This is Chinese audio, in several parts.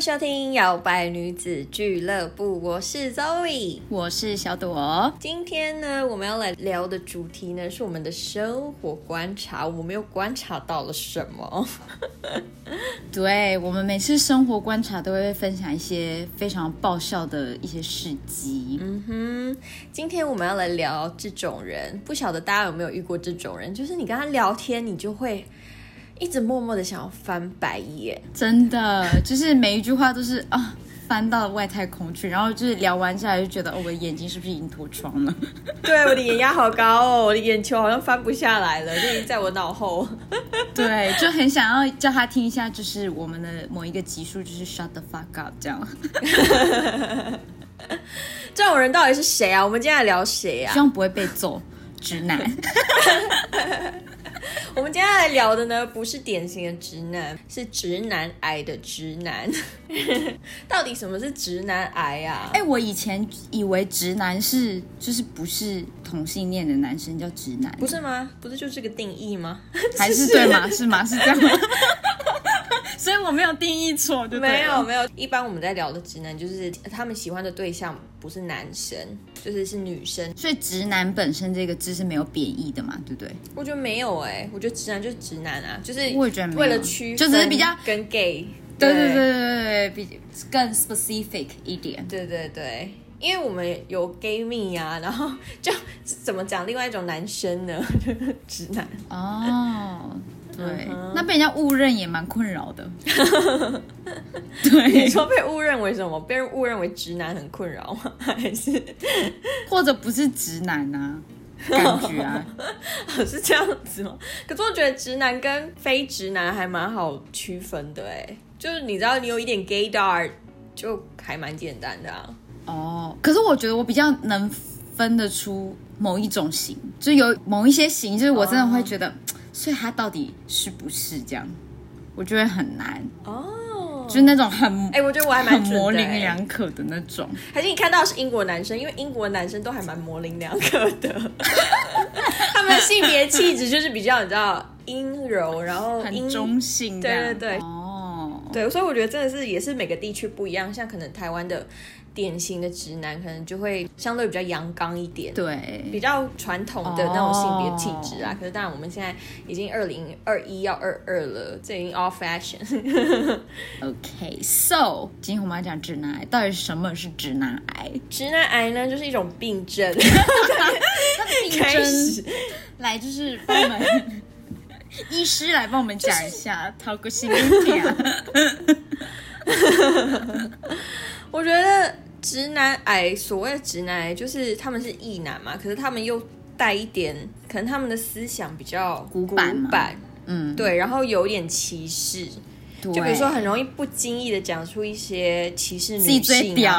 迎收听摇摆女子俱乐部，我是 Zoe。我是小朵。今天呢，我们要来聊的主题呢，是我们的生活观察。我们又观察到了什么？对我们每次生活观察都会分享一些非常爆笑的一些事迹。嗯哼，今天我们要来聊这种人，不晓得大家有没有遇过这种人？就是你跟他聊天，你就会一直默默的想要翻白眼。真的，就是每一句话都是啊，翻到外太空去，然后就是聊完下来就觉得，哦，我的眼睛是不是已经脱窗了？对，我的眼压好高哦，我的眼球好像翻不下来了，就已经在我脑后。对，就很想要叫他听一下，就是我们的某一个集数，就是 shut the fuck up 这样。这种人到底是谁啊？我们今天来聊谁啊希？望不会被揍，直男。我们今天来聊的呢，不是典型的直男，是直男癌的直男。到底什么是直男癌啊？哎、我以前以为直男是就是不是同性恋的男生叫直男，不是吗？不是就这个定义吗？还是对吗？是吗？是这样吗？所以我没有定义错，对不对？没有没有，一般我们在聊的直男，就是他们喜欢的对象不是男生，就是是女生。所以直男本身这个字是没有贬义的嘛，对不对？我觉得没有哎、我觉得直男就是直男啊，就是我也觉得为了区分，就只是比较跟 gay。对对对对对对，比更 specific 一点。对对对，因为我们有 gay 蜜呀、然后就怎么讲另外一种男生呢？直男。哦，对，嗯那被人家误认也蛮困扰的。对 你对，说被误认为什么？被人误认为直男很困扰吗？还是或者不是直男啊，感觉啊，是这样子吗？可是我觉得直男跟非直男还蛮好区分的哎，就是你知道你有一点 gaydar 就还蛮简单的啊。哦，可是我觉得我比较能分得出某一种型，就有某一些型，就是我真的会觉得，所以他到底是不是这样？我觉得很难，哦，就是那种很哎、我觉得我还蛮很模棱两可的那种。还是你看到是英国男生，因为英国男生都还蛮模棱两可的，他们的性别气质就是比较你知道阴柔，然后很中性，对对对。哦，对，所以我觉得真的是也是每个地区不一样，像可能台湾的典型的直男，可能就会相对比较阳刚一点。对，比较传统的那种性别气质啊，可是当然我们现在已经二零二一要二二了，这已经 all fashion。OK，so、今天我们要讲直男癌，到底什么是直男癌？直男癌呢，就是一种病症。病开始症，来就是帮我们医师来帮我们讲一下，掏个心一点。我觉得直男癌，所谓的直男癌，就是他们是异男嘛，可是他们又带一点，可能他们的思想比较古板古板。嗯，对，然后有点歧视，对就比如说很容易不经意的讲出一些歧视女自己最性屌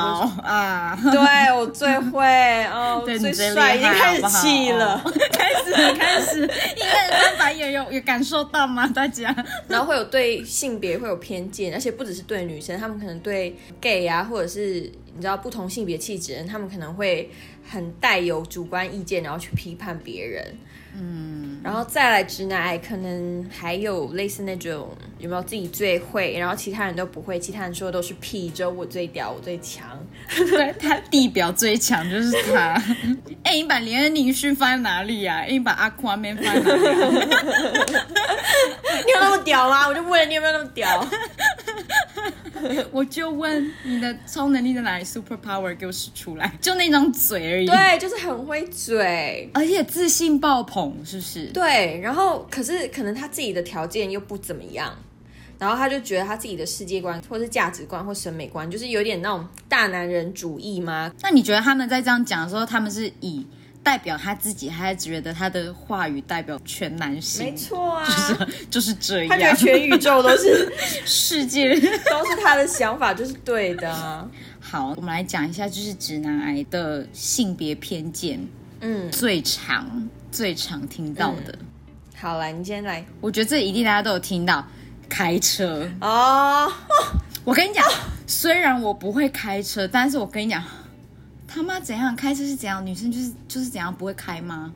啊，对我最会哦，对最帅，已经开始气了。哦 开始开始，应该翻白眼有有感受到吗？大家？然后会有对性别会有偏见，而且不只是对女生，他们可能对 gay 啊，或者是你知道不同性别气质的人，他们可能会很带有主观意见，然后去批判别人。嗯，然后再来直男癌，可能还有类似那种有没有自己最会，然后其他人都不会，其他人说的都是屁，只有我最屌，我最强。对他地表最强就是他。哎、你把连恩尼逊放在哪里啊？哎你把阿夸面放在哪里、啊？你有那么屌吗？我就问你有没有那么屌？我就问你的超能力在哪里？Super power 给我使出来，就那张嘴而已。，对，就是很会嘴。而且自信爆棚，是不是？对，然后可是可能他自己的条件又不怎么样，然后他就觉得他自己的世界观或是价值观或审美观，就是有点那种大男人主义吗？那你觉得他们在这样讲的时候，他们是以代表他自己，还是觉得他的话语代表全男性？没，错啊，就是就是这他觉得样。全宇宙都是 世界都是他的想法，就是对的啊。好，我们来讲一下，就是直男癌的性别偏见嗯，最常最常听到的。好来，你先来我觉得这一定大家都有听到，开车。哦。我跟你讲，虽然我不会开车，但是我跟你讲，他妈怎样开车是怎样，女生就是就是怎样不会开吗？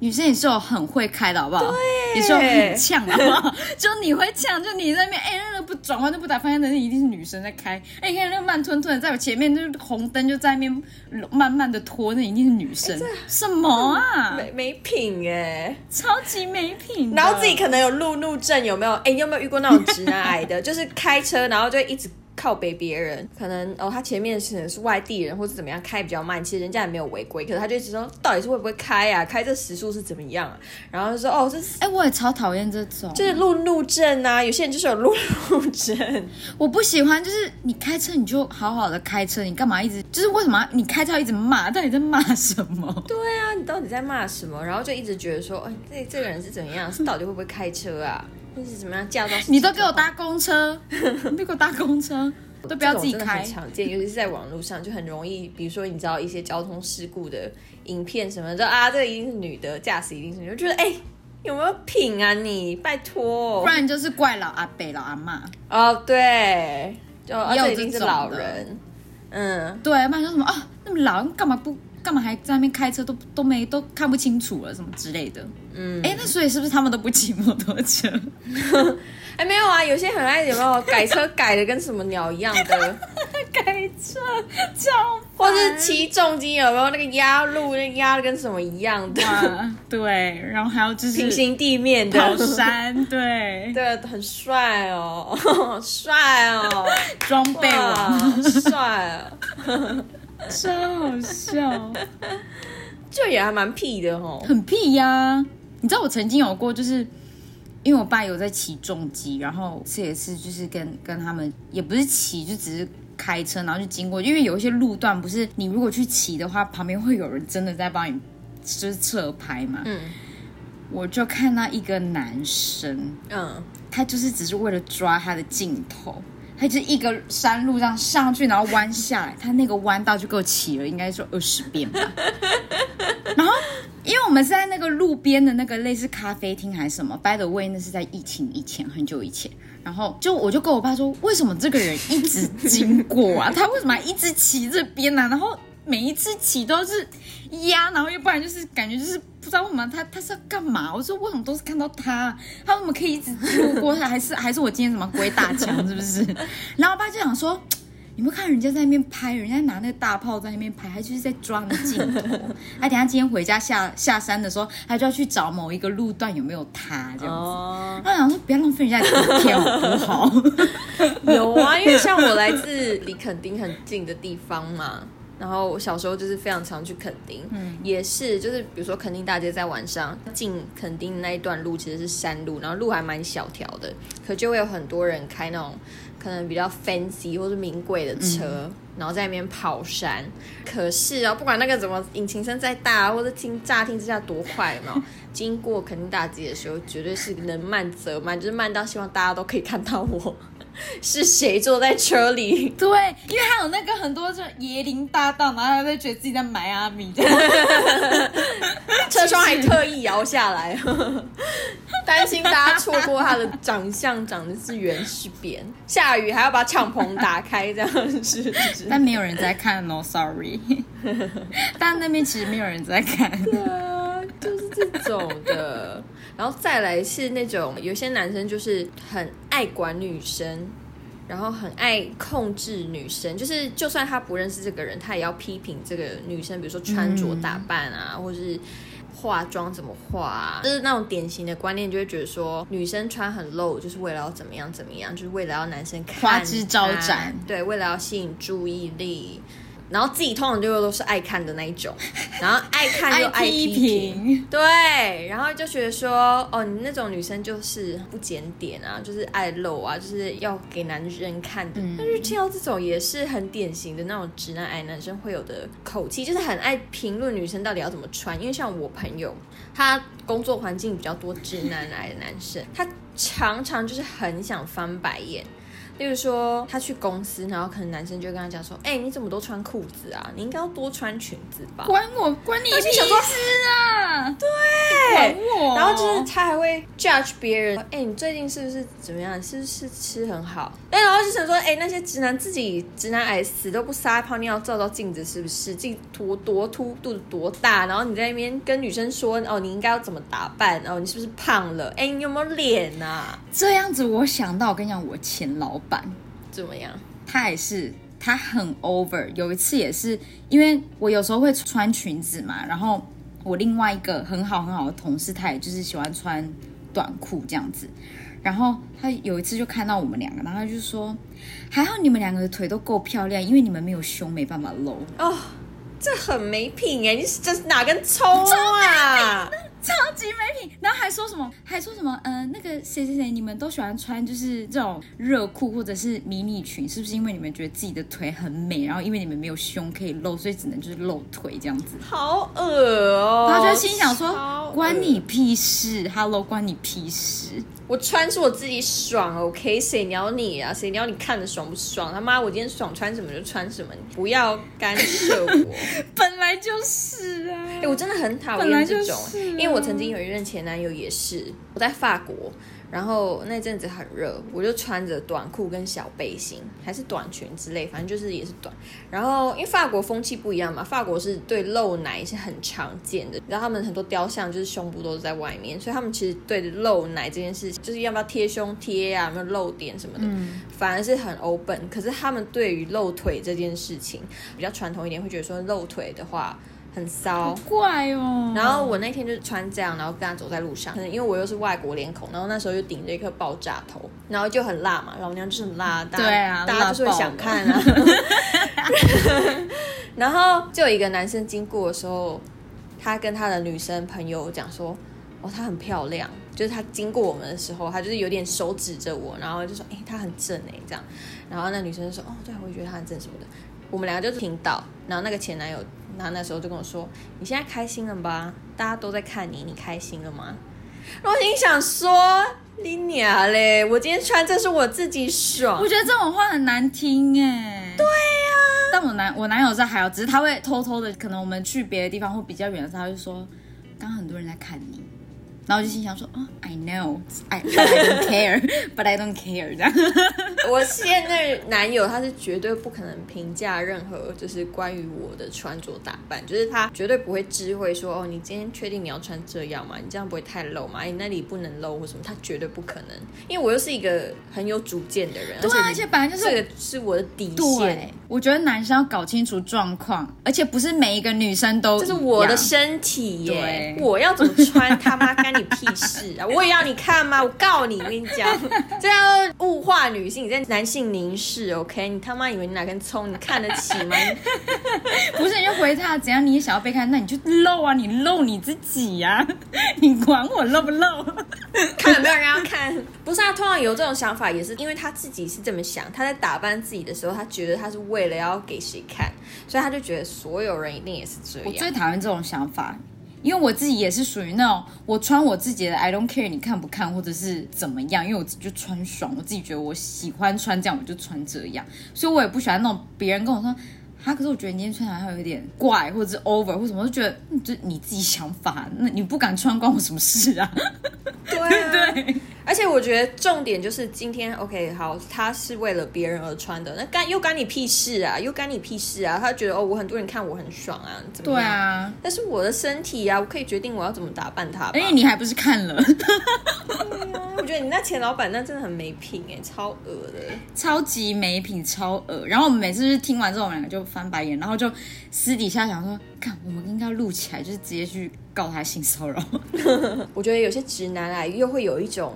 女生也是有很会开的好不好？对，也是有很呛的好不好？就你会呛，就你在那边哎，那个不转弯就不打方向灯，那一定是女生在开。哎，你看那个慢吞吞的在我前面，就是红灯就在那边慢慢的拖，那一定是女生。什么啊？没没品哎，超级没品。然后自己可能有路怒症，有没有？哎，你有没有遇过那种直男癌的？就是开车，然后就一直。靠北别人，可能哦，他前面可能是外地人或者怎么样，开比较慢，其实人家也没有违规，可是他就一直说，到底是会不会开啊？开这时速是怎么样？然后就说，哦，这哎，我也超讨厌这种，就是路怒症啊，有些人就是有路怒症，我不喜欢，就是你开车你就好好的开车，你干嘛一直，就是为什么你开车一直骂？到底在骂什么？对啊，你到底在骂什么？然后就一直觉得说，哎，这这个人是怎么样？是到底会不会开车啊？那是怎么样驾照？你都给我搭公车，你给我搭公车。都不要自己开，很常见，尤其是在网络上就很容易。比如说，你知道一些交通事故的影片什么的啊，这个一定是女的驾驶，一定是女，就觉得哎，有没有品啊你？拜托，不然就是怪老阿伯、老阿妈。哦，对，就这一定是老人。嗯，对，不然说什么啊，那么老，干嘛不干嘛还在那边开车，都都没都看不清楚了，什么之类的。嗯，哎，那所以是不是他们都不骑摩托车？哎，没有啊，有些很爱有没有改车改的跟什么鸟一样的。改车，超或是骑重机有没有那个压路那压的跟什么一样的？对，然后还有就是平行地面的。跑山，对。对，很帅哦，帅哦，装备王，帅，超好笑，就也还蛮屁的哦，很屁呀！你知道我曾经有过就是。因为我爸有在骑重机，然后这也是就是跟跟他们也不是骑，就只是开车，然后就经过。因为有一些路段不是你如果去骑的话，旁边会有人真的在帮你就是侧拍嘛。嗯，我就看到一个男生，嗯，他就是只是为了抓他的镜头，他就一个山路这样上去，然后弯下来，他那个弯道就给我骑了，应该说二十遍吧，然后。因为我们是在那个路边的那个类似咖啡厅还是什么，by the way，那是在疫情以前很久以前。然后就我就跟我爸说，为什么这个人一直经过啊？他为什么一直骑这边呢？然后每一次骑都是压，然后又不然就是感觉就是不知道为什么他他是要干嘛？我说为什么都是看到他？他为什么可以一直路过？他还是还是我今天什么鬼打墙是不是？然后我爸就想说。你们看人家在那边拍，人家拿那个大炮在那边拍，他就是在抓那镜头。他等下今天回家下下山的时候，他就要去找某一个路段有没有他这样子。他想说不要浪费人家的片好不好？有啊，因为像我来自离垦丁很近的地方嘛，然后我小时候就是非常常去垦丁，嗯，也是就是比如说垦丁大街在晚上进垦丁那一段路其实是山路，然后路还蛮小条的，可就会有很多人开那种。可能比较 fancy 或是名贵的车，然后在那边跑山。可是啊，不管那个怎么引擎声再大，或者听乍听之下多快嘛，经过肯定大街的时候，绝对是能慢则慢，就是慢到希望大家都可以看到我 是谁坐在车里。对，因为他有那个很多这椰林大道，然后他就觉得自己在迈阿密，车窗还特意摇下来。担心大家错过他的长相，长得是圆是扁，下雨还要把敞篷打开，这样是。但没有人在看，no sorry。但那边其实没有人在看。对啊，就是这种的。然后再来是那种有些男生就是很爱管女生，然后很爱控制女生，就是就算他不认识这个人，他也要批评这个女生，比如说穿着打扮啊，或者是。化妆怎么化，就是那种典型的观念，就会觉得说女生穿很露，就是为了要怎么样怎么样，就是为了要男生看花枝招展，对，为了要吸引注意力。然后自己通常就都是爱看的那一种，然后爱看又 爱批评，对，然后就觉得说，哦，你那种女生就是不检点啊，就是爱露啊，就是要给男人看的。但是听到这种也是很典型的那种直男癌男生会有的口气，就是很爱评论女生到底要怎么穿。因为像我朋友，他工作环境比较多直男癌的男生，他常常就是很想翻白眼。例如说，他去公司，然后可能男生就跟他讲说：“哎，你怎么都穿裤子啊？你应该要多穿裙子吧？”关我关你屁事啊！对，管我。然后就是他还会 judge 别人，哎、你最近是不是怎么样？是不是吃很好？哎，然后就想说，哎、那些直男自己直男癌死都不撒泡尿，照照镜子是不是？自己多多凸，肚子多大？然后你在那边跟女生说，哦，你应该要怎么打扮？哦，你是不是胖了？哎，你有没有脸呐、啊？这样子，我想到我跟你讲，我前老板怎么样？他也是，他很 over。有一次也是，因为我有时候会穿裙子嘛，然后我另外一个很好很好的同事，他也就是喜欢穿短裤这样子。然后他有一次就看到我们两个，然后他就说：“还好你们两个的腿都够漂亮，因为你们没有胸，没办法露。哦，这很没品哎！你是这是哪根葱啊？” 超级没品，然后还说什么，还说什么，呃，那个谁谁谁，你们都喜欢穿就是这种热裤或者是迷你裙，是不是因为你们觉得自己的腿很美，然后因为你们没有胸可以露，所以只能就是露腿这样子？好恶哦！然后就心想说关你屁事，Hello，关你屁事。我穿是我自己爽，OK？谁鸟你啊？谁鸟你看着爽不爽？他妈，我今天爽穿什么就穿什么，你不要干涉我。本来就是啊，哎、我真的很讨厌这种，就是啊因为我曾经有一任前男友也是，我在法国，然后那阵子很热，我就穿着短裤跟小背心，还是短裙之类，反正就是也是短。然后因为法国风气不一样嘛，法国是对露奶是很常见的，然后他们很多雕像就是胸部都是在外面，所以他们其实对露奶这件事情，就是要不要贴胸贴啊，有没有露点什么的，反而是很 open。可是他们对于露腿这件事情比较传统一点，会觉得说露腿的话很骚。怪哦。然后我那天就是穿这样，然后跟他走在路上，可能因为我又是外国脸孔，然后那时候又顶着一颗爆炸头，然后就很辣嘛，老娘就是很辣，大家对啊大家就是会想看啊。然后就有一个男生经过的时候，他跟他的女生朋友讲说，哦，她很漂亮，就是他经过我们的时候，他就是有点手指着我，然后就说，哎、她很正哎、这样。然后那女生就说，哦，对，我也觉得她很正什么的。我们两个就听到，然后那个前男友，他那时候就跟我说：“你现在开心了吧？大家都在看你，你开心了吗？”我心想说：“你娘嘞！我今天穿这是我自己爽我。觉得这种话很难听哎。对呀、但我男我男友在还好，只是他会偷偷的，可能我们去别的地方或比较远的时候，他就说，刚刚很多人在看你。然后我就心想说，哦，I know，I I don't care，but I don't care 这样。我现任男友他是绝对不可能评价任何就是关于我的穿着打扮，就是他绝对不会知会说哦，你今天确定你要穿这样吗？你这样不会太露吗？你那里不能露或什么？他绝对不可能，因为我又是一个很有主见的人，对啊，而且本来就是这个是我的底线，，我觉得男生要搞清楚状况，而且不是每一个女生都这是我的身体耶，我要怎么穿 他妈干你屁事啊！我也要你看吗？我告你，我跟你讲，这样物化女性，你在男性凝视，OK？你他妈以为你哪根葱，你看得起吗？不是，你就回他怎样，你也想要被看，那你就露啊，你露你自己呀、你管我露不露？看有没有人要看？不是啊，通常有这种想法，也是因为他自己是这么想。他在打扮自己的时候，他觉得他是为了要给谁看，所以他就觉得所有人一定也是这样我最样。讨厌这种想法，因为我自己也是属于那种我穿我自己的，I don't care 你看不看或者是怎么样，因为我自己就穿爽，我自己觉得我喜欢穿这样，我就穿这样，所以我也不喜欢那种别人跟我说。啊可是我觉得你今天穿好像有点怪，或者是 over 或什么，我就觉得嗯，就你自己想法，那你不敢穿关我什么事啊？对啊，对，而且我觉得重点就是今天 OK 好，他是为了别人而穿的，那干又干你屁事啊，又干你屁事啊！他觉得哦，我很多人看我很爽啊，怎么对？啊，但是我的身体啊，我可以决定我要怎么打扮它吧。而且你还不是看了，我觉得你那前老板那真的很没品哎，超恶的。超级没品，超恶。然后我们每次就是听完之后，我们两个就翻白眼，然后就私底下想说，看我们应该录起来，就是直接去告他性骚扰。我觉得有些直男啊，又会有一种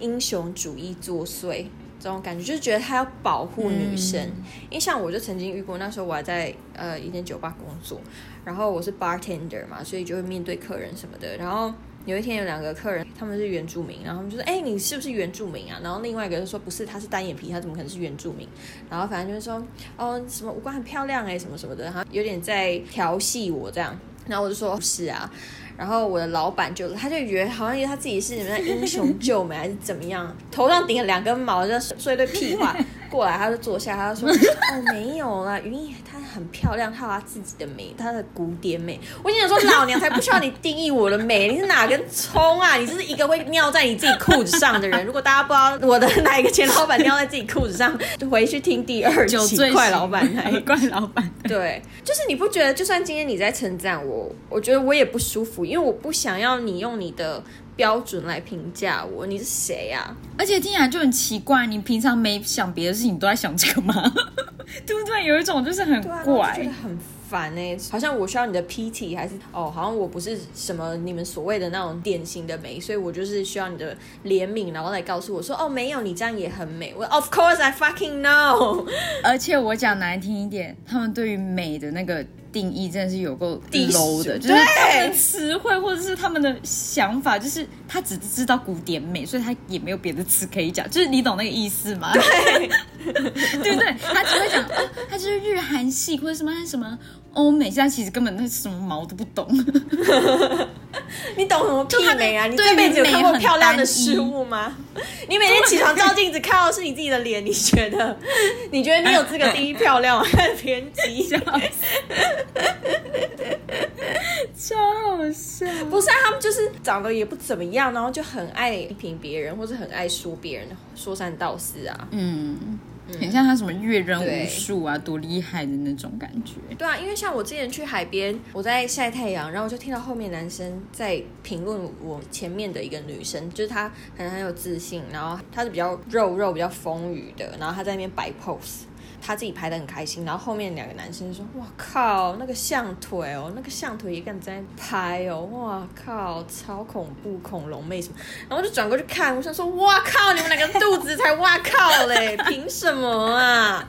英雄主义作祟。这种感觉就是觉得他要保护女生，因为像我就曾经遇过，那时候我还在呃一间酒吧工作，然后我是 bartender 嘛，所以就会面对客人什么的。然后有一天有两个客人，他们是原住民，然后他们就说：“哎、你是不是原住民啊？”然后另外一个就说：“不是，他是单眼皮，他怎么可能是原住民？”然后反正就是说：“哦，什么五官很漂亮哎、什么什么的，然后有点在调戏我这样。”然后我就说：“不是啊。”然后我的老板就他就觉得好像他自己是什么英雄救美还是怎么样，头上顶了两根毛，就说一堆屁话。过来，他就坐下，他就说：“哦，没有啦，云逸她很漂亮，她有她自己的美，她的古典美。”我心想说：“老娘才不需要你定义我的美，你是哪根葱啊？你是一个会尿在你自己裤子上的人。如果大家不知道我的哪一个前老板尿在自己裤子上，就回去听第二期酒醉怪老板那一怪老板。对，就是你不觉得，就算今天你在称赞我，我觉得我也不舒服，因为我不想要你用你的标准来评价我。你是谁啊？而且听起来就很奇怪，你平常没想别的事情，都在想这个吗？对不对？有一种就是很怪就。很烦呢、好像我需要你的 PT，还是哦，好像我不是什么你们所谓的那种典型的美，所以我就是需要你的怜悯，然后来告诉我说，哦，没有，你这样也很美。我 Of course I fucking know，而且我讲难听一点，他们对于美的那个定义真的是有够 low 的，就是他们的词汇或者是他们的想法，就是他只知道古典美，所以他也没有别的词可以讲，就是你懂那个意思吗？对，对不对？他只会讲哦，他就是日韩系或者什么什么欧美，现在其实根本那什么毛都不懂。你懂什么屁美啊？你对这辈子有看过漂亮的事物吗？你每天起床照镜子看到的是你自己的脸，你觉得 你觉得你有资格定义漂亮吗？很偏激。超好笑。不是啊，他们就是长得也不怎么样，然后就很爱批评别人，或者很爱说别人说三道四啊。嗯，很像他什么阅人无数啊，多厉害的那种感觉。对啊，因为像我之前去海边，我在晒太阳，然后我就听到后面男生在评论我前面的一个女生，就是她可能很有自信，然后她是比较肉肉、比较丰腴的，然后她在那边摆 pose。她自己拍的很开心，然后后面两个男生说：“哇靠，那个象腿哦，那个象腿也敢在拍哦，哇靠，超恐怖，恐龙妹什么。”然后我就转过去看，我想说：“哇靠，你们两个肚子才哇靠嘞，凭什么啊？”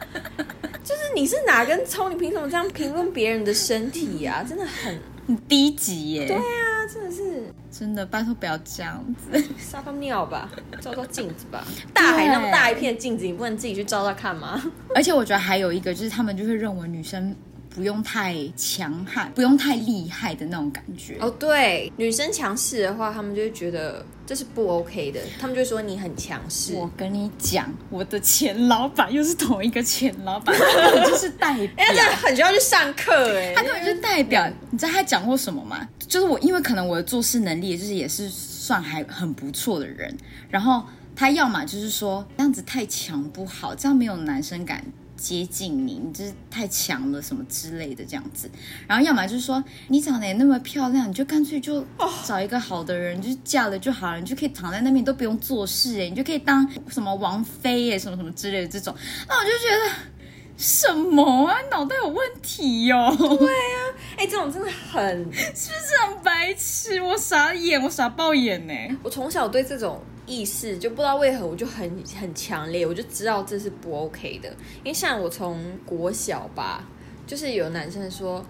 就是你是哪根葱？你凭什么这样评论别人的身体啊、真的很，很低级耶！对啊，真的是真的，拜托不要这样子。撒泡尿吧，照照镜子吧。大海那么大一片镜子，你不能自己去照照看吗？而且我觉得还有一个就是，他们就会认为女生不用太强悍，不用太厉害的那种感觉。哦，对，女生强势的话，他们就会觉得这是不 OK 的，他们就会说你很强势。我跟你讲，我的前老板又是同一个前老板，就是代表哎、。这很需要去上课哎、他根本就是代表，你知道他讲过什么吗？就是我，因为可能我的做事能力，就是也是算还很不错的人。然后他要么就是说这样子太强不好，这样没有男生敢接近你，你就是太强了什么之类的这样子。然后要么就是说你长得也那么漂亮，你就干脆就找一个好的人，就是嫁了就好了，你就可以躺在那边都不用做事哎，你就可以当什么王妃哎，什么什么之类的这种。那我就觉得。什么啊？脑袋有问题哟、哦！哎、这种真的很，是不是很白痴？我傻眼，我傻爆眼呢。我从小对这种意识就不知道为何我就很很强烈，我就知道这是不 OK 的。因为像我从国小吧，就是有男生说：“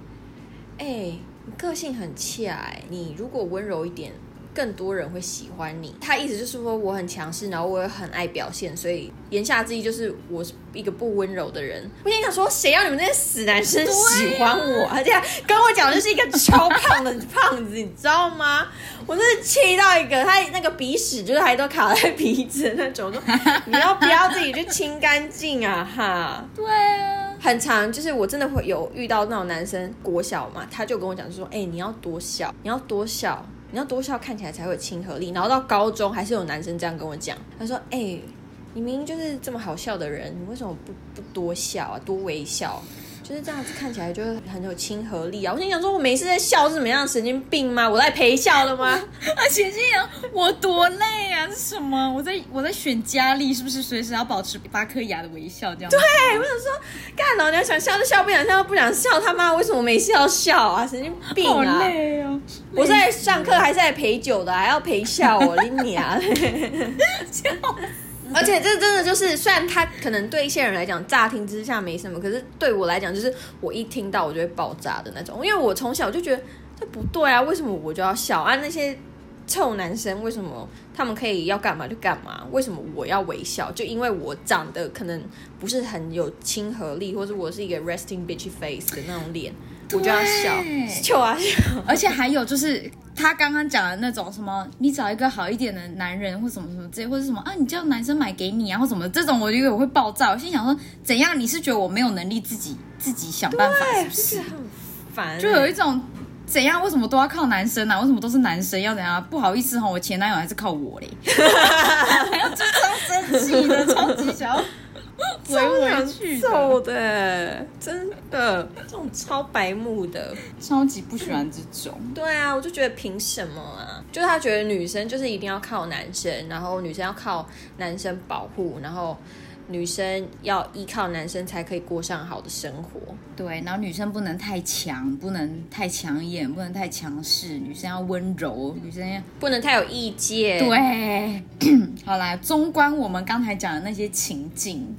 哎、你个性很怯哎、你如果温柔一点。”更多人会喜欢你，他意思就是说我很强势，然后我也很爱表现，所以言下之意就是我是一个不温柔的人。我心想说，谁让你们这些死男生喜欢我？而且跟我讲的就是一个超胖的胖子，你知道吗？我真是气到一个，他那个鼻屎就是还都卡在鼻子那种，说你要不要自己去清干净啊？哈，对啊，很长，就是我真的会有遇到那种男生，国小嘛，他就跟我讲，就说，哎、你要多笑，你要多笑，你要多笑，看起来才会有亲和力。然后到高中还是有男生这样跟我讲，他说，哎、你明明就是这么好笑的人，你为什么不不多笑啊，多微笑？就是这样子看起来就是很有亲和力啊！我心想说，我没事在笑是怎么样？神经病吗？我在陪笑的吗？而且心想我多累啊！这什么？我在我在选佳丽，是不是随时要保持八颗牙的微笑这样？对，我想说，干老娘想笑就笑，不想笑就不想笑，他妈为什么没事要笑啊？神经病啊好啊！累哦。我在上课还是在陪酒的，还要陪笑我你娘！而且这真的就是，虽然他可能对一些人来讲乍听之下没什么，可是对我来讲，就是我一听到我就会爆炸的那种。因为我从小就觉得这不对啊，为什么我就要笑啊？那些臭男生为什么他们可以要干嘛就干嘛？为什么我要微笑？就因为我长得可能不是很有亲和力，或者我是一个 resting bitch face 的那种脸。我就要笑。而且还有就是他刚刚讲的那种什么，你找一个好一点的男人或什么什么之类，或者什么啊，你叫男生买给你啊，或什么这种，我觉得我会爆炸。我心想说，怎样？你是觉得我没有能力自己自己想办法，是不是？就是很烦，就有一种怎样？为什么都要靠男生啊？为什么都是男生要怎样？不好意思哈，我前男友还是靠我嘞，还要就超生气的，超级想要回 超去的，揍的，真的，这种超白目的。超级不喜欢这种。对啊，我就觉得凭什么啊？就是他觉得女生就是一定要靠男生，然后女生要靠男生保护，然后女生要依靠男生才可以过上好的生活。对，然后女生不能太强，不能太抢眼，不能太强势，女生要温柔，女生要不能太有意见。，对。好啦，纵观我们刚才讲的那些情境，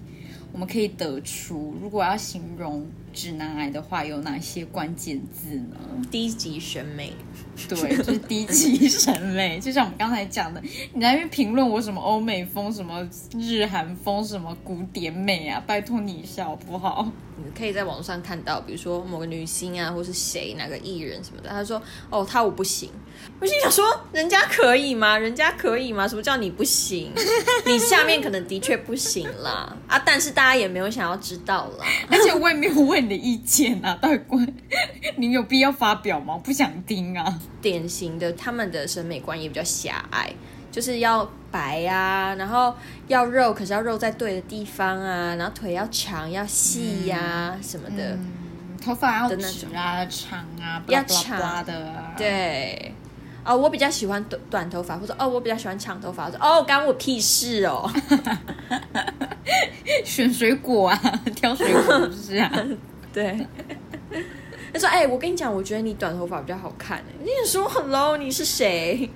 我们可以得出，如果要形容直男癌的话，有哪些关键字呢？低级审美。对，就是低级审美，就像我们刚才讲的，你在那边评论我什么欧美风、什么日韩风、什么古典美啊，拜托你一下好不好？你可以在网上看到，比如说某个女星啊，或是谁哪个艺人什么的，他说：“哦，他我不行。”我心想说：“人家可以吗？人家可以吗？什么叫你不行？你下面可能的确不行啦啊！但是大家也没有想要知道啦。而且我也没有问你的意见啊，到底关你有必要发表吗？我不想听啊。典型的他们的审美观也比较狭隘，就是要白啊，然后要肉，可是要肉在对的地方啊，然后腿要长要细呀、什么的。头发要直啊、长啊，要长的、啊。，对，哦，我比较喜欢短短头发，或者哦，我比较喜欢长头发。我说哦，干我屁事哦。选水果啊，挑水果是不是啊？对。他说：“哎、我跟你讲，我觉得你短头发比较好看。”哎，你说 “hello”，你是谁？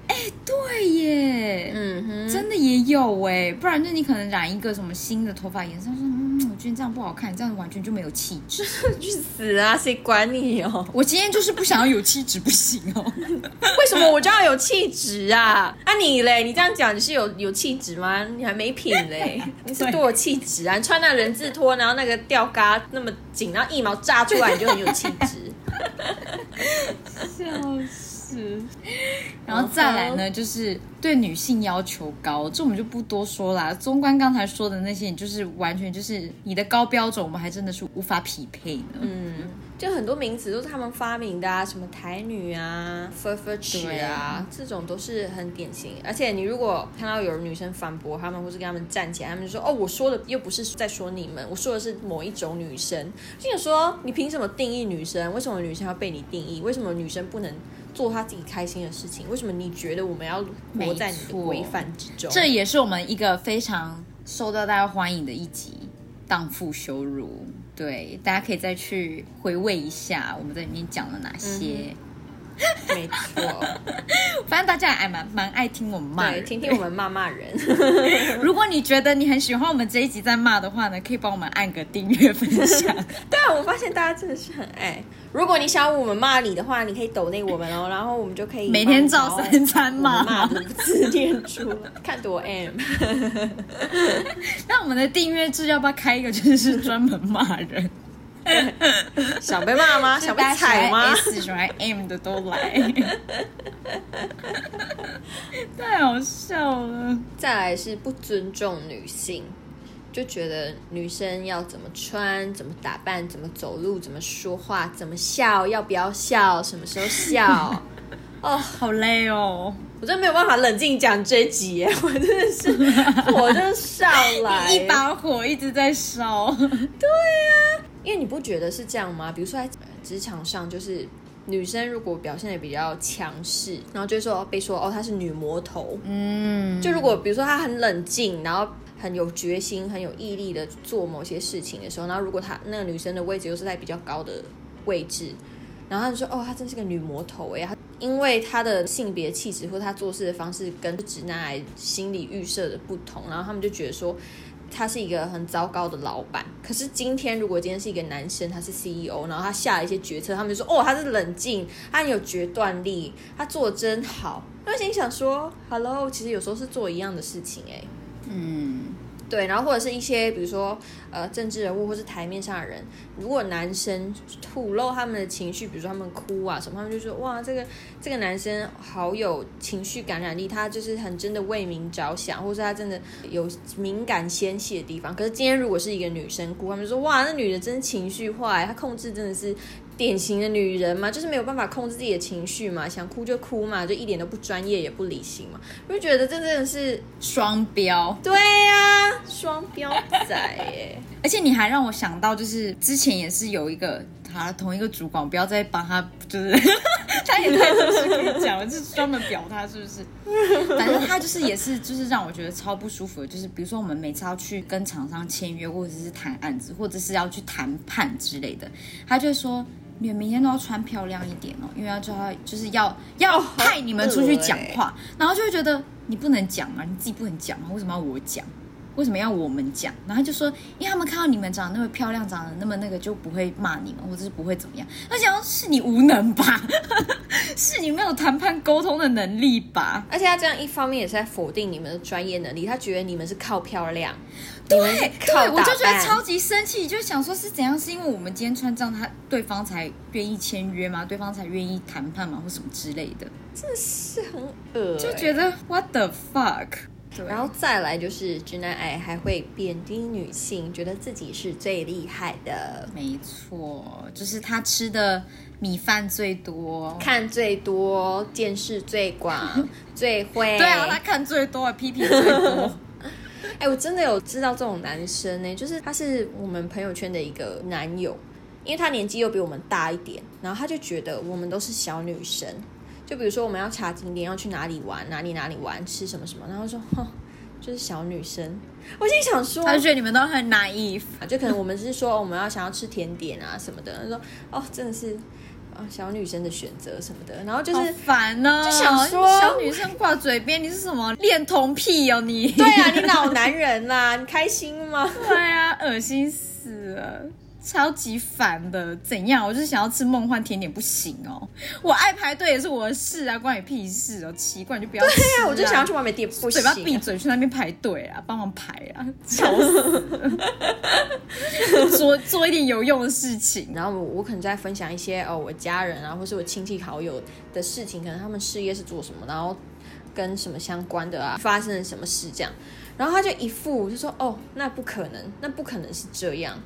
对耶，嗯哼，真的也有哎，不然就你可能染一个什么新的头发颜色，说嗯，我觉得这样不好看，这样完全就没有气质。去死啊！谁管你哦？我今天就是不想要有气质，不行哦。为什么我就要有气质啊？啊你嘞？你这样讲你是有有气质吗？你还没品嘞？你是多有气质啊？你穿那人字拖，然后那个吊嘎那么紧，然后一毛炸出来，你就很有气质。笑死。然后再来呢，就是对女性要求高，这我们就不多说啦。纵观刚才说的那些，你就是完全就是你的高标准，我们还真的是无法匹配呢。嗯，就很多名词都是他们发明的啊，什么台女啊、f u r f u r 对啊，这种都是很典型。而且你如果看到有女生反驳他们，或是跟他们站起来，他们就说：“哦，我说的又不是在说你们，我说的是某一种女生。”就想说，你凭什么定义女生？为什么女生要被你定义？为什么女生不能做她自己开心的事情？为什么你觉得我们要活在你的规范之中？这也是我们一个非常受到大家欢迎的一集《荡妇羞辱》。对，大家可以再去回味一下我们在里面讲了哪些。没错，反正大家还蛮蛮爱听我们骂。听听我们骂骂人。如果你觉得你很喜欢我们这一集在骂的话呢，可以帮我们按个订阅分享。对啊，我发现大家真的是很爱。如果你想要我们骂你的话，你可以抖那我们哦，然后我们就可以每天照三餐骂骂五字念出来，看多 M。那我们的订阅制要不要开一个，就是专门骂人？想被骂吗？想被踩吗喜欢 M 的都来，太好笑了。再来是不尊重女性，就觉得女生要怎么穿、怎么打扮、怎么走路、怎么说话、怎么笑、要不要笑、什么时候笑。哦，好累哦，我真的没有办法冷静讲这一集耶，我真的是火就上来，一把火一直在烧。因为你不觉得是这样吗？比如说在职场上，就是女生如果表现的比较强势，然后就会说被说哦她是女魔头。嗯，就如果比如说她很冷静，然后很有决心、很有毅力的做某些事情的时候，然后如果她那个女生的位置又是在比较高的位置，然后她就说哦她真是个女魔头哎，她因为她的性别气质或她做事的方式跟直男癌心理预设的不同，然后他们就觉得说。他是一个很糟糕的老板，可是今天如果今天是一个男生，他是 CEO，然后他下了一些决策，他们就说哦，他是冷静，他很有决断力，他做的真好。那心想说，Hello，其实有时候是做一样的事情哎、嗯，对，然后或者是一些比如说呃政治人物或是台面上的人，如果男生吐露他们的情绪，比如说他们哭啊什么，他们就说哇这个这个男生好有情绪感染力，他就是很真的为民着想，或是他真的有敏感纤细的地方。可是今天如果是一个女生哭，他们就说哇那女的真情绪化，她控制真的是。典型的女人嘛，就是没有办法控制自己的情绪嘛，想哭就哭嘛，就一点都不专业也不理性嘛，我就觉得这真的是双标。对呀，双标仔耶！而且你还让我想到，就是之前也是有一个他同一个主管，不要再帮他，就是 他也太多事可以讲了，就是专门表他是不是？反正他就是也是就是让我觉得超不舒服的，就是比如说我们每次要去跟厂商签约，或者是谈案子，或者是要去谈判之类的，他就说。你们明天都要穿漂亮一点哦，因为要叫他就是要要派你们出去讲话，然后就会觉得你不能讲啊，你自己不能讲啊，为什么要我讲？为什么要我们讲？然后就说，因为他们看到你们长得那么漂亮，长得那么那个，就不会骂你们，或者是不会怎么样。他想是你无能吧？是你没有谈判沟通的能力吧？而且他这样一方面也是在否定你们的专业能力，他觉得你们是靠漂亮。对对，我就觉得超级生气，就想说是怎样？是因为我们今天穿这样，他对方才愿意签约吗？对方才愿意谈判吗？或什么之类的？真的是很恶就觉得 what the fuck。然后再来就是直男癌还会贬低女性，觉得自己是最厉害的。没错，就是他吃的米饭最多，看最多，见识最广，最会。对啊，他看最多，批评最多。哎，我真的有知道这种男生呢，就是他是我们朋友圈的一个男友，因为他年纪又比我们大一点，然后他就觉得我们都是小女生，就比如说我们要查景点，要去哪里玩，哪里哪里玩，吃什么什么，然后说，哼，就是小女生。我心想说，他就觉得你们都很 naive，就可能我们是说我们要想要吃甜点啊什么的，他说，哦，真的是。小女生的选择什么的，然后就是烦呢，就想说小女生挂嘴边，你是什么恋童癖哦你？对啊，你老男人啦，你开心吗？对啊，恶心死了。超级烦的，怎样？我就是想要吃梦幻甜点，不行哦。我爱排队也是我的事啊，关你屁事哦。奇怪，你就不要吃啊。我就想要去外面店，不行嘴巴闭嘴去那边排队啊，帮忙排啊，吵死。做做一点有用的事情，然后我我可能在分享一些哦，我家人啊，或是我亲戚好友的事情，可能他们事业是做什么，然后跟什么相关的啊，发生了什么事这样。然后他就一副就说哦，那不可能，那不可能是这样。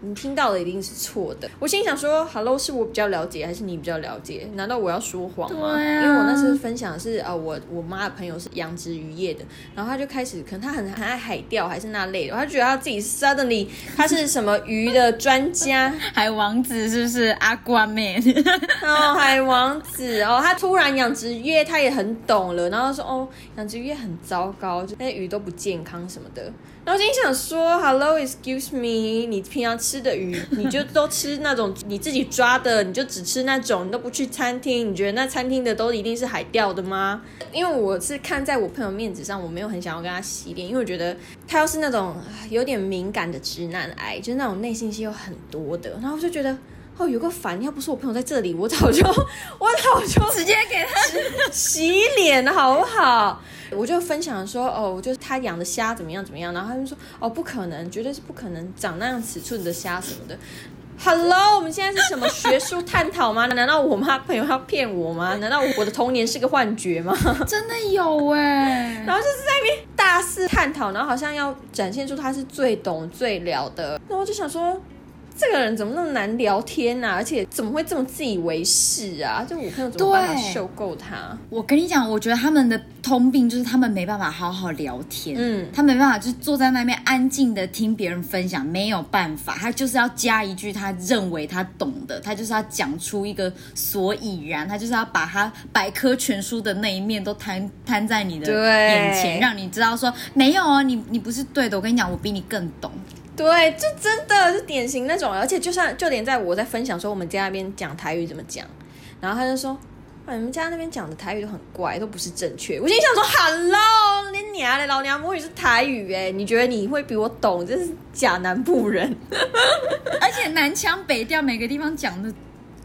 你听到的一定是错的。我心想说，Hello，是我比较了解，还是你比较了解？难道我要说谎吗？因为我那时候分享的是啊，我我妈的朋友是养殖渔业的，然后他就开始，可能他很很爱海钓，还是那类的，他觉得他自己 suddenly 他是什么鱼的专家，海王子是不是阿瓜妹？哦，海王子哦，他突然养殖渔业，他也很懂了，然后说哦，养殖渔业很糟糕，就那些鱼都不健康什么的。然后心想说，Hello，excuse me，你平常吃的鱼，你就都吃那种你自己抓的，你就只吃那种，你都不去餐厅，你觉得那餐厅的都一定是海钓的吗？因为我是看在我朋友面子上，我没有很想要跟他洗脸，因为我觉得他要是那种有点敏感的直男癌，就是那种内心戏有很多的，然后我就觉得哦，有个烦，要不是我朋友在这里，我早就我早就直接给他洗脸了，好不好？我就分享说，哦，就是他养的虾怎么样怎么样，然后他就说，哦，不可能，绝对是不可能长那样尺寸的虾什么的。Hello，我们现在是什么学术探讨吗？难道我妈朋友要骗我吗？难道我的童年是个幻觉吗？真的有哎，然后就是在那边大肆探讨，然后好像要展现出他是最懂最了的，那我就想说。这个人怎么那么难聊天啊？而且怎么会这么自以为是啊？就我朋友怎么办法受够他？我跟你讲，我觉得他们的通病就是他们没办法好好聊天，嗯，他没办法就坐在那边安静的听别人分享，没有办法，他就是要加一句他认为他懂的，他就是要讲出一个所以然，他就是要把他百科全书的那一面都摊摊在你的眼前，让你知道说没有哦，你你不是对的，我跟你讲，我比你更懂。对，就真的是典型那种，而且就算就连在我在分享说我们家那边讲台语怎么讲，然后他就说，你们家那边讲的台语都很怪，都不是正确。我心想说，Hello，你娘嘞，老娘母语是台语哎，你觉得你会比我懂？真是假南部人，而且南腔北调，每个地方讲的。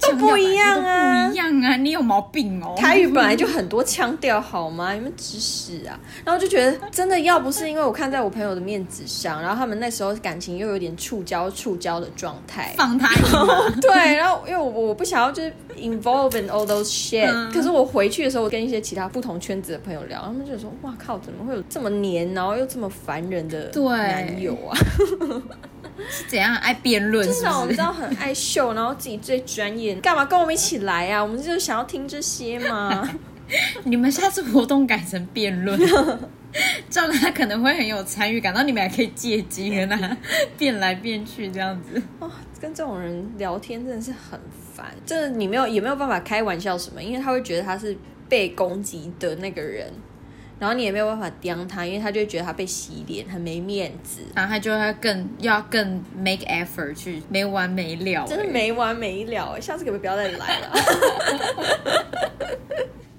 腔调不一样啊不一样啊！你有毛病哦！台语本来就很多腔调，好吗？你们指使啊！然后就觉得真的要不是因为我看在我朋友的面子上，然后他们那时候感情又有点触礁触礁的状态，放他一马。对，然后因为我我不想要就是 involve in all those shit，、嗯可是我回去的时候，我跟一些其他不同圈子的朋友聊，他们就说：“哇靠，怎么会有这么黏，然后又这么烦人的对男友啊？” 是怎样爱辩论？就是是那种不是？你知道很爱秀，然后自己最专业，干嘛跟我们一起来啊？我们就是想要听这些嘛。你们下次活动改成辩论，这样他可能会很有参与感，然后你们还可以借机跟他 辩来辩去这样子。哦，跟这种人聊天真的是很烦，这你没有也没有办法开玩笑什么，因为他会觉得他是被攻击的那个人，然后你也没有办法刁他，因为他就会觉得他被洗脸，很没面子，然后他就会更要更 make effort 去没完没了、真的欸没完没了。下次可不可以不要再来了？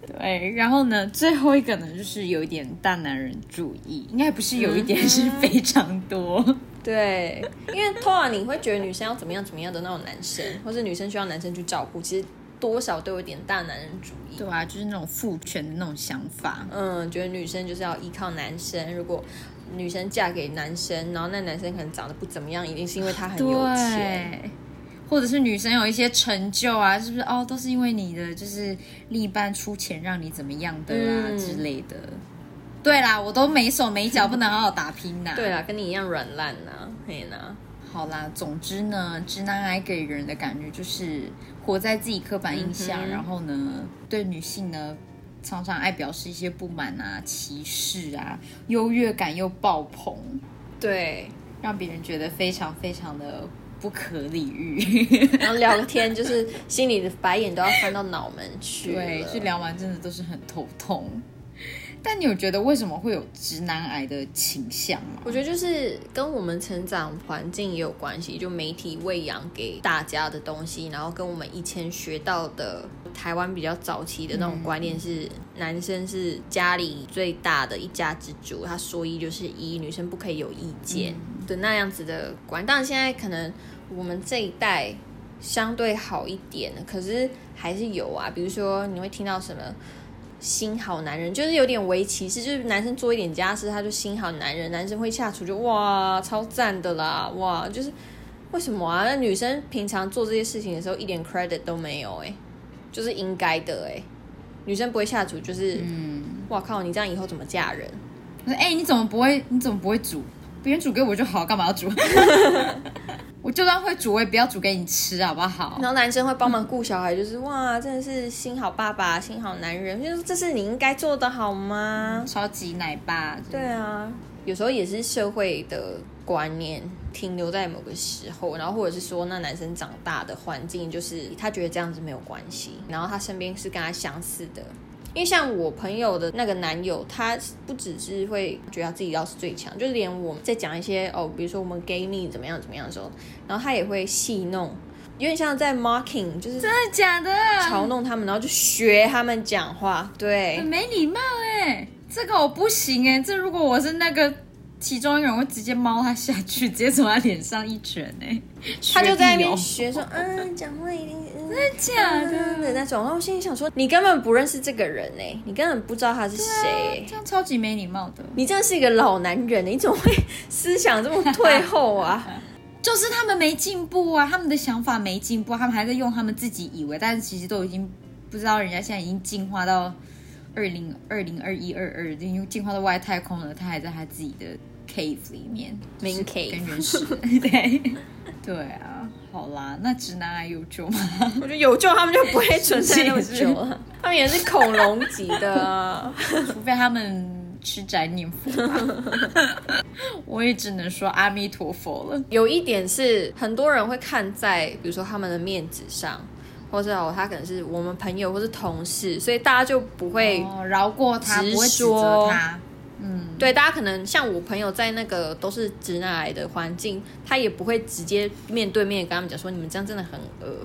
对，然后呢，最后一个呢，就是有一点大男人主义，应该不是有一点，是非常多。对，因为通常你会觉得女生要怎么样怎么样的那种男生，或是女生需要男生去照顾，其实多少都有点大男人主义。对啊，就是那种父权的那种想法。嗯，觉得女生就是要依靠男生。如果女生嫁给男生，然后那男生可能长得不怎么样，一定是因为他很有钱。或者是女生有一些成就啊，是不是？哦，都是因为你的就是另一半出钱让你怎么样的啊、嗯之类的。对啦，我都没手没脚，不能好好打拼呐、对啦，跟你一样软烂呐，嘿呐。好啦，总之呢，直男癌给人的感觉就是活在自己刻板印象，嗯然后呢，对女性呢常常爱表示一些不满啊、歧视啊，优越感又爆棚，对，让别人觉得非常非常的不可理喻。然后聊个天，就是心里的白眼都要翻到脑门去。对，去聊完真的都是很头痛。但你有觉得为什么会有直男癌的倾向吗？我觉得就是跟我们成长环境也有关系，就媒体喂养给大家的东西，然后跟我们以前学到的台湾比较早期的那种观念是，男生是家里最大的一家之主，他说一就是一，女生不可以有意见的那样子的观。当然现在可能我们这一代相对好一点，可是还是有啊，比如说你会听到什么。新好男人就是有点为歧视，就是男生做一点家事，他就新好男人，男生会下厨就哇超赞的啦，哇就是为什么啊？那女生平常做这些事情的时候一点 credit 都没有哎、就是应该的哎、女生不会下厨就是，嗯，哇靠，你这样以后怎么嫁人？我说：“哎、你怎么不会？你怎么不会煮？别人煮给我就好，干嘛要煮？我就算会煮，我也不要煮给你吃，好不好然后男生会帮忙顾小孩，就是哇，真的是心好爸爸、心好男人，就是这是你应该做的好吗？？”超级奶爸，对啊，有时候也是社会的观念停留在某个时候，然后或者是说那男生长大的环境，就是他觉得这样子没有关系，然后他身边是跟他相似的。因为像我朋友的那个男友，他不只是会觉得自己要是最强，就连我们在讲一些哦，比如说我们 gay 蜜怎么样怎么样的时候，然后他也会戏弄，有点像在 mocking，就是真的假的？嘲弄他们，然后就学他们讲话。对很，没礼貌哎、这个我不行哎、这如果我是那个其中一个人，会直接猫他下去，直接从他脸上一拳哎、他就在那边学学说，嗯，讲话一定真的假的的那种。然后我心里想说，你根本不认识这个人呢、你根本不知道他是谁、这样超级没礼貌的。你真的是一个老男人、你怎么会思想这么退后啊？就是他们没进步啊，他们的想法没进步，他们还在用他们自己以为，但是其实都已经不知道人家现在已经进化到二零二零二一二二，已经进化到外太空了，他还在他自己的 cave 里面 Main cave 跟原始 对 对啊，好啦，那直男癌有救吗？我觉得有救，他们就不会存在那么久了。他们也是恐龙级的啊。除非他们吃斋念佛，我也只能说阿弥陀佛了。有一点是很多人会看在，比如说他们的面子上，或者哦，他可能是我们朋友或是同事，所以大家就不会。哦，饶过他，直不会指责说他。嗯，对，大家可能像我朋友在那个都是直男癌的环境，他也不会直接面对面跟他们讲说你们这样真的很恶，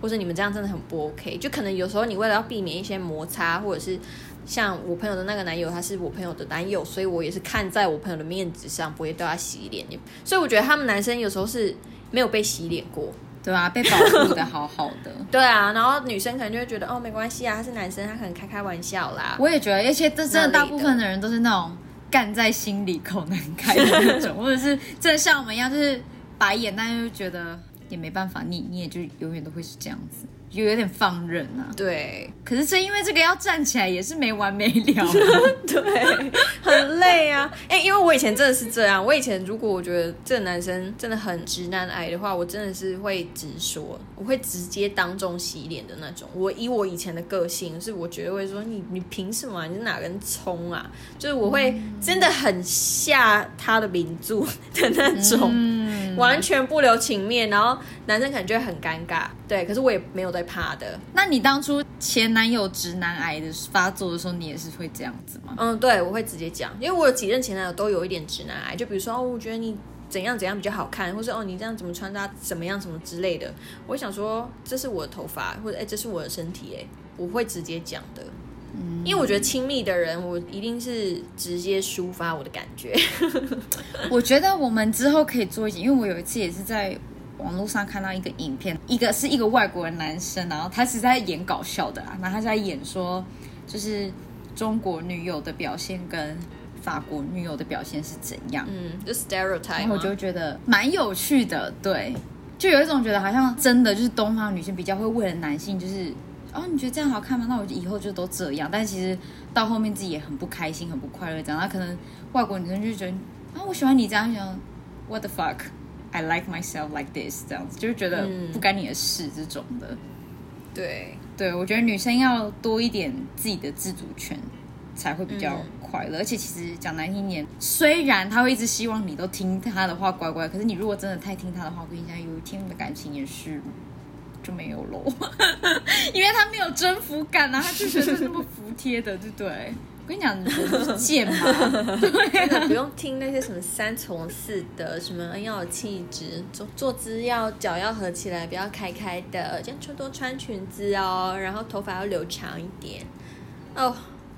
或者你们这样真的很不 OK。就可能有时候你为了要避免一些摩擦，或者是像我朋友的那个男友，他是我朋友的男友，所以我也是看在我朋友的面子上，不会对他洗脸。所以我觉得他们男生有时候是没有被洗脸过，对啊，被保护的好好的。对啊，然后女生可能就会觉得哦，没关系啊，他是男生，他可能开开玩笑啦。我也觉得，而且这真的大部分的人都是那种干在心里口难开的那种，或者是真的像我们一样，就是白眼，但是就觉得也没办法，你你也就永远都会是这样子，就有点放任啊。对可是正因为这个要站起来也是没完没了啊。对，很累啊。哎、因为我以前真的是这样，我以前如果我觉得这个男生真的很直男癌的话，我真的是会直说，我会直接当众洗脸的那种。我以我以前的个性，是我绝对会说你你凭什么啊、你是哪根葱啊？就是我会真的很下他的名著的那种。嗯，完全不留情面，然后男生可能就会很尴尬，对，可是我也没有在怕的，那你当初前男友直男癌的发作的时候，你也是会这样子吗？嗯，对，我会直接讲，因为我有几任前男友都有一点直男癌，就比如说哦，我觉得你怎样怎样比较好看，或是哦你这样怎么穿搭怎么样什么之类的，我想说这是我的头发，或者哎这是我的身体，哎，我会直接讲的。因为我觉得亲密的人，我一定是直接抒发我的感觉。我觉得我们之后可以做一集，因为我有一次也是在网络上看到一个影片，一个是一个外国人男生，然后他是在演搞笑的啊，然后他在演说就是中国女友的表现跟法国女友的表现是怎样，嗯，就 stereotype。然后我就觉得蛮有趣的，对，就有一种觉得好像真的就是东方女性比较会为了男性就是。哦，你觉得这样好看吗？那我以后就都这样。但其实到后面自己也很不开心、很不快乐，这样。那可能外国女生就觉得啊，我喜欢你这样，想 What the fuck? I like myself like this，这样子，就是觉得嗯不干你的事这种的。对，对，我觉得女生要多一点自己的自主权，才会比较嗯快乐。而且其实讲难听点，虽然他会一直希望你都听他的话，乖乖，可是你如果真的太听他的话，我跟你讲，有一天你的感情也是就没有喽，因为他没有征服感啊，他就觉得那么服帖的，对不对？我跟你讲，人就是贱嘛，真的不用听那些什么三从四德，什么要有气质，坐坐姿要脚要合起来，不要开开的，这样穿多穿裙子哦，然后头发要留长一点。哦，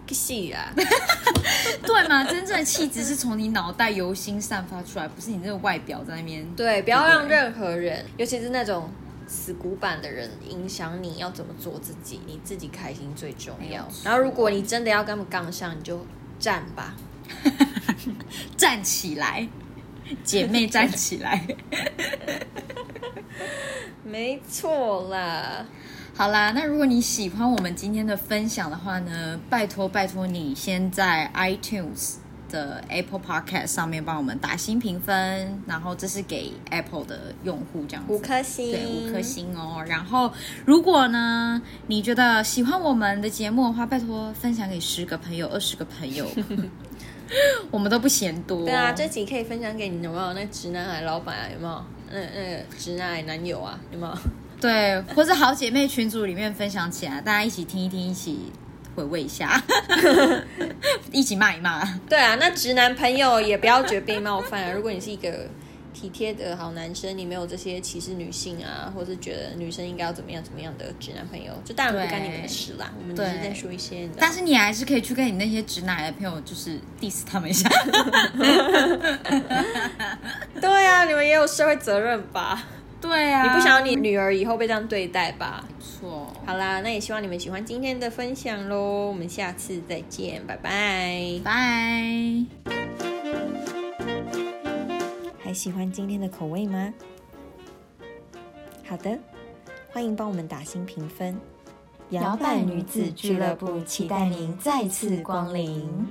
个戏啊！对嘛？真正的气质是从你脑袋由心散发出来，不是你那个外表在那边。对，不要让任何人，尤其是那种死古板的人，影响你要怎么做自己，你自己开心最重要。然后，如果你真的要跟他们杠上，你就站吧。站起来，姐妹站起来。没错啦。好啦，那如果你喜欢我们今天的分享的话呢，拜托拜托你先在 iTunes 的 Apple Podcast 上面帮我们打新评分，然后这是给 Apple 的用户这样子。五颗星，对，五颗。星哦。然后，如果呢，你觉得喜欢我们的节目的话，拜托分享给十个朋友、二十个朋友，我们都不嫌多。对啊，这集可以分享给你有没有？那直男癌老板啊，有没有？那那个直男癌男友啊，有没有？对，或者好姐妹群组里面分享起来，大家一起听一听，一起回味一下，一起骂一骂。对啊，那直男朋友也不要觉得被冒犯啊。如果你是一个体贴的好男生，你没有这些歧视女性啊，或是觉得女生应该要怎么样怎么样的直男朋友，就当然不干你们的事啦。我们只是对在说一些，但是你还是可以去跟你那些直男的朋友，就是 diss 他们一下。对啊，你们也有社会责任吧？对啊，你不想要你女儿以后被这样对待吧？错。好啦，那也希望你们喜欢今天的分享喽。我们下次再见，拜拜。拜。还喜欢今天的口味吗？好的，欢迎帮我们打新评分。摇摆女子俱乐部期待您再次光临。